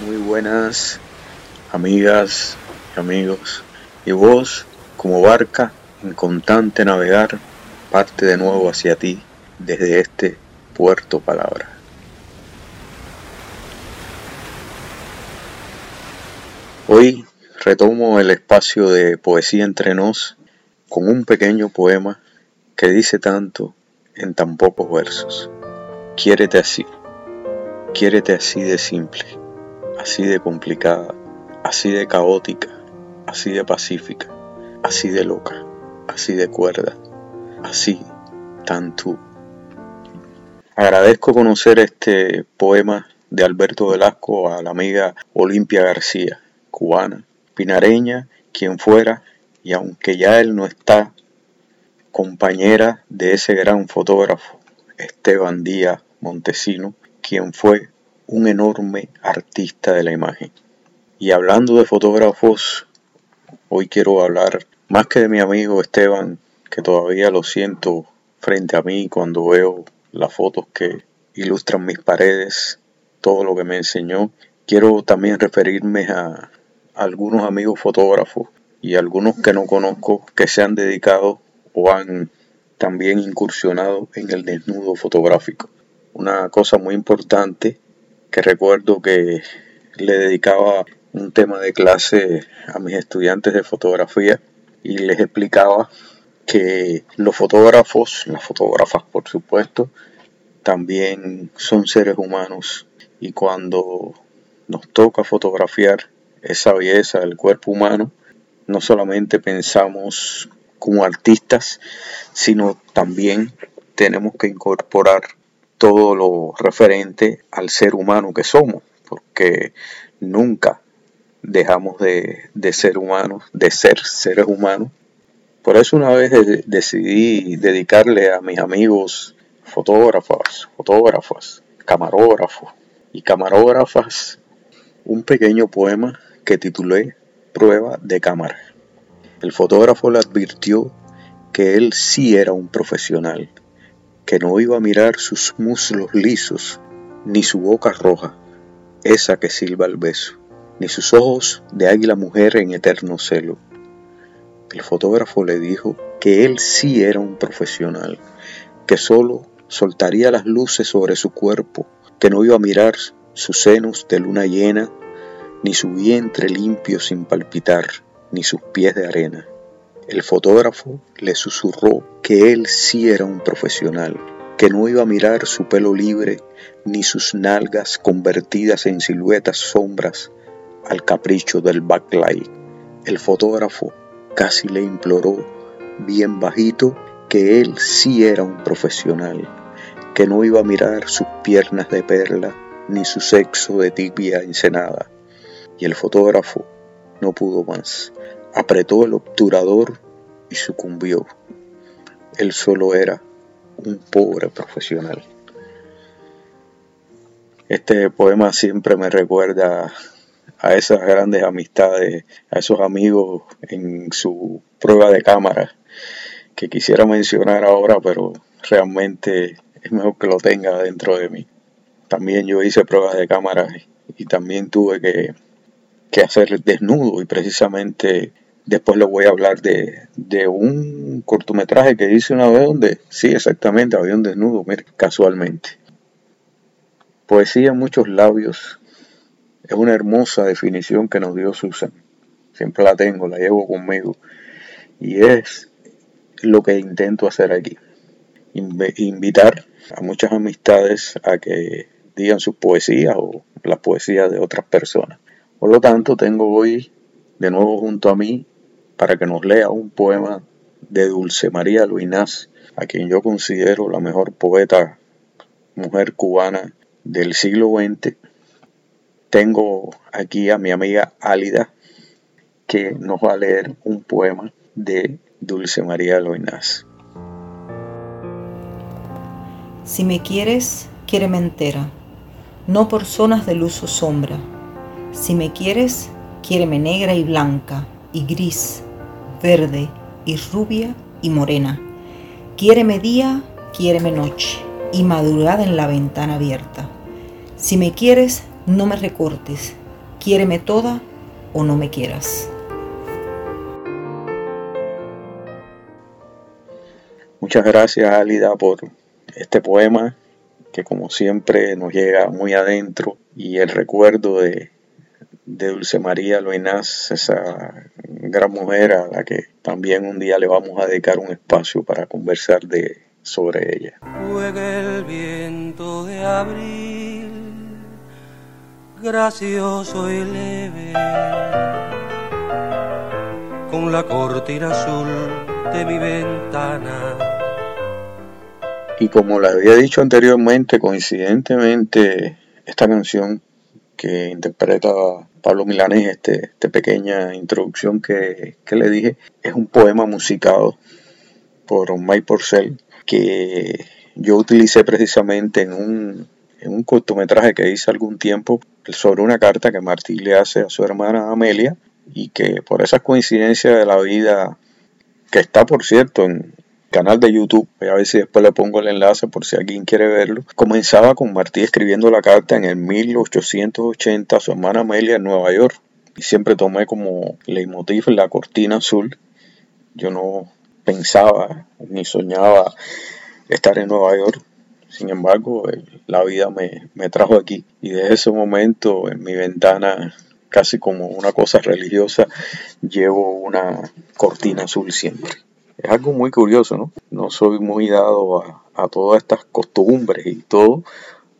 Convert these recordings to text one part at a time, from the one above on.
Muy buenas amigas y amigos. Y vos, como barca en constante navegar, parte de nuevo hacia ti desde este puerto palabra. Hoy retomo el espacio de poesía entre nos con un pequeño poema que dice tanto en tan pocos versos. Quiérete así, quiérete así de simple, así de complicada, así de caótica, así de pacífica, así de loca, así de cuerda, así tan tú. Agradezco conocer este poema de Alberto Velasco a la amiga Olimpia García, cubana, pinareña, quien fuera, y aunque ya él no está, compañera de ese gran fotógrafo, Esteban Díaz Montesino, quien fue un enorme artista de la imagen. Y hablando de fotógrafos, hoy quiero hablar más que de mi amigo Esteban, que todavía lo siento frente a mí cuando veo las fotos que ilustran mis paredes, todo lo que me enseñó. Quiero también referirme a algunos amigos fotógrafos y algunos que no conozco que se han dedicado o han también incursionado en el desnudo fotográfico. Una cosa muy importante que recuerdo que le dedicaba un tema de clase a mis estudiantes de fotografía y les explicaba que los fotógrafos, las fotógrafas por supuesto, también son seres humanos y cuando nos toca fotografiar esa belleza del cuerpo humano, no solamente pensamos como artistas, sino también tenemos que incorporar todo lo referente al ser humano que somos, porque nunca dejamos de, ser humanos, de ser seres humanos. Por eso una vez decidí dedicarle a mis amigos fotógrafos, fotógrafas, camarógrafos y camarógrafas un pequeño poema que titulé Prueba de cámara. El fotógrafo le advirtió que él sí era un profesional, que no iba a mirar sus muslos lisos, ni su boca roja, esa que silba el beso, ni sus ojos de águila mujer en eterno celo. El fotógrafo le dijo que él sí era un profesional, que solo soltaría las luces sobre su cuerpo, que no iba a mirar sus senos de luna llena, ni su vientre limpio sin palpitar, ni sus pies de arena. El fotógrafo le susurró que él sí era un profesional, que no iba a mirar su pelo libre ni sus nalgas convertidas en siluetas sombras al capricho del backlight. El fotógrafo casi le imploró, bien bajito, que él sí era un profesional, que no iba a mirar sus piernas de perla ni su sexo de tibia encenada. Y el fotógrafo no pudo más apretó el obturador y sucumbió. Él solo era un pobre profesional. Este poema siempre me recuerda a esas grandes amistades, a esos amigos en su prueba de cámara que quisiera mencionar ahora, pero realmente es mejor que lo tenga dentro de mí. También yo hice pruebas de cámara y también tuve que que hacer desnudo y precisamente después les voy a hablar de, un cortometraje que hice una vez donde sí exactamente había un desnudo, mire, casualmente. Poesía en muchos labios es una hermosa definición que nos dio Susan. Siempre la tengo, la llevo conmigo. Y es lo que intento hacer aquí. Invitar a muchas amistades a que digan sus poesías o las poesías de otras personas. Por lo tanto, tengo hoy de nuevo junto a mí para que nos lea un poema de Dulce María Luinás, a quien yo considero la mejor poeta mujer cubana del siglo XX. Tengo aquí a mi amiga Álida, que nos va a leer un poema de Dulce María Luinás. Si me quieres, quiéreme entera, no por zonas de luz o sombra si me quieres, quiéreme negra y blanca, y gris, verde, y rubia y morena. Quiéreme día, quiéreme noche, y madrugada en la ventana abierta. Si me quieres, no me recortes, quiéreme toda o no me quieras. Muchas gracias Álida por este poema que como siempre nos llega muy adentro y el recuerdo de, Dulce María Loinaz, esa gran mujer a la que también un día le vamos a dedicar un espacio para conversar de, sobre ella. Juega el viento de abril, gracioso y leve, con la cortina azul de mi ventana y como les había dicho anteriormente, coincidentemente, esta canción que interpreta Pablo Milanés, este, esta pequeña introducción que, le dije, es un poema musicado por Mike Porcel que yo utilicé precisamente en un, en un cortometraje que hice algún tiempo sobre una carta que Martí le hace a su hermana Amelia y que por esas coincidencias de la vida, que está por cierto en, canal de YouTube, voy a ver si después le pongo el enlace por si alguien quiere verlo. Comenzaba con Martí escribiendo la carta en el 1880 a su hermana Amelia en Nueva York. Y siempre tomé como leitmotiv la cortina azul. Yo no pensaba ni soñaba estar en Nueva York. Sin embargo, la vida me, me trajo aquí. Y desde ese momento en mi ventana casi como una cosa religiosa, llevo una cortina azul siempre. Es algo muy curioso, ¿no? No soy muy dado a, todas estas costumbres y todo,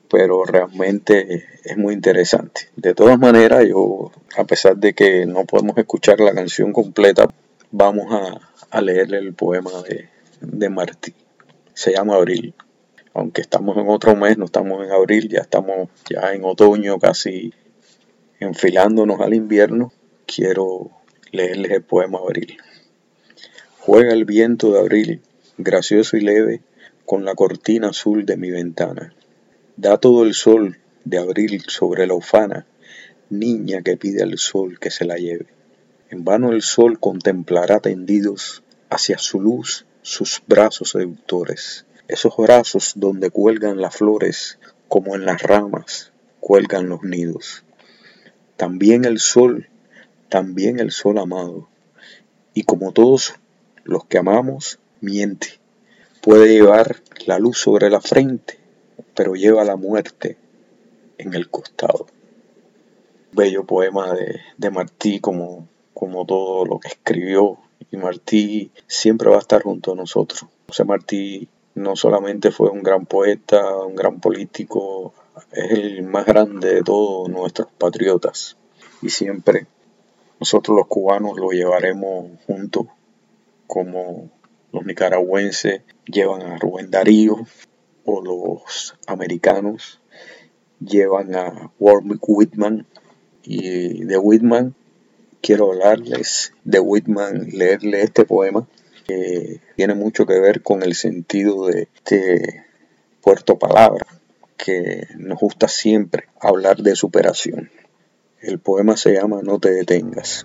pero realmente es muy interesante. De todas maneras, yo, a pesar de que no podemos escuchar la canción completa, vamos a, leerle el poema de, de Martí. Se llama Abril. Aunque estamos en otro mes, no estamos en abril, ya estamos ya en otoño, casi enfilándonos al invierno, quiero leerles el poema Abril. Juega el viento de abril, gracioso y leve, con la cortina azul de mi ventana. Da todo el sol de abril sobre la ufana, niña que pide al sol que se la lleve. En vano el sol contemplará tendidos hacia su luz sus brazos seductores, esos brazos donde cuelgan las flores, como en las ramas cuelgan los nidos. También el sol, también el sol amado, y como todos los que amamos, miente. Puede llevar la luz sobre la frente, pero lleva la muerte en el costado. Bello poema de, de Martí como, como todo lo que escribió. Y Martí siempre va a estar junto a nosotros. José Martí no solamente fue un gran poeta, un gran político, es el más grande de todos nuestros patriotas. Y siempre nosotros los cubanos lo llevaremos junto como los nicaragüenses llevan a Rubén Darío o los americanos llevan a Warwick Whitman y de Whitman quiero hablarles de Whitman, leerle este poema que tiene mucho que ver con el sentido de este puerto palabra que nos gusta siempre hablar de superación. El poema se llama No te detengas.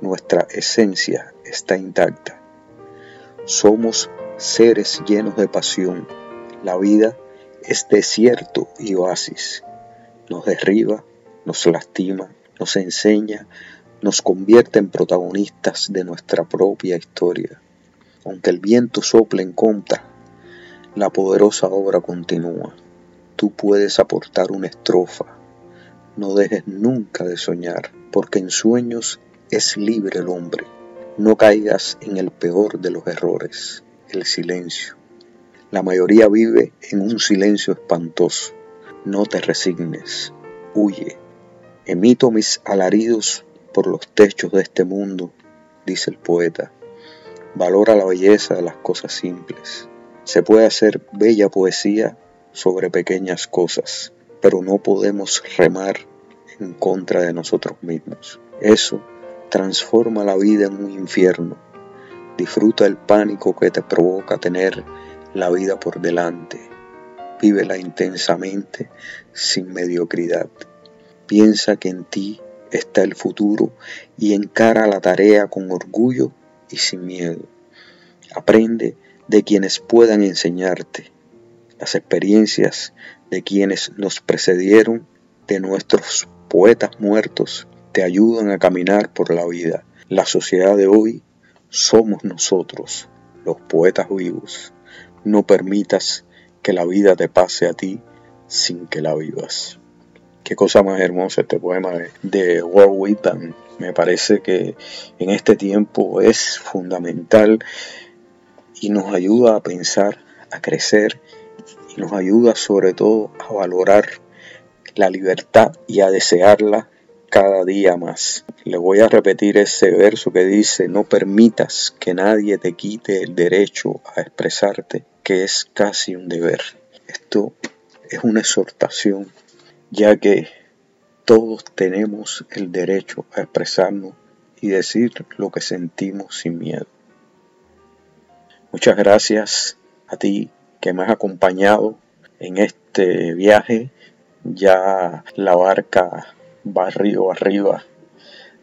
nuestra esencia está intacta. Somos seres llenos de pasión. La vida es desierto y oasis. Nos derriba, nos lastima, nos enseña, nos convierte en protagonistas de nuestra propia historia. Aunque el viento sople en contra, la poderosa obra continúa. Tú puedes aportar una estrofa. No dejes nunca de soñar, porque en sueños es libre el hombre. No caigas en el peor de los errores, el silencio. La mayoría vive en un silencio espantoso. No te resignes, huye. Emito mis alaridos por los techos de este mundo, dice el poeta. Valora la belleza de las cosas simples. Se puede hacer bella poesía sobre pequeñas cosas, pero no podemos remar en contra de nosotros mismos. Eso transforma la vida en un infierno. Disfruta el pánico que te provoca tener la vida por delante. Vívela intensamente sin mediocridad. Piensa que en ti está el futuro y encara la tarea con orgullo y sin miedo. Aprende de quienes puedan enseñarte. Las experiencias de quienes nos precedieron, de nuestros poetas muertos, te ayudan a caminar por la vida. La sociedad de hoy somos nosotros, los poetas vivos. No permitas que la vida te pase a ti sin que la vivas. Qué cosa más hermosa este poema de, Walt Whitman. Me parece que en este tiempo es fundamental y nos ayuda a pensar, a crecer y nos ayuda sobre todo a valorar la libertad y a desearla cada día más. Le voy a repetir ese verso que dice, no permitas que nadie te quite el derecho a expresarte, que es casi un deber. Esto es una exhortación, ya que todos tenemos el derecho a expresarnos y decir lo que sentimos sin miedo. Muchas gracias a ti que me has acompañado en este viaje. Ya la barca va río arriba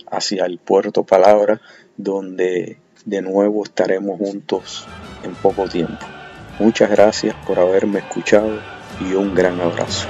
hacia el puerto Palabra, donde de nuevo estaremos juntos en poco tiempo. Muchas gracias por haberme escuchado y un gran abrazo.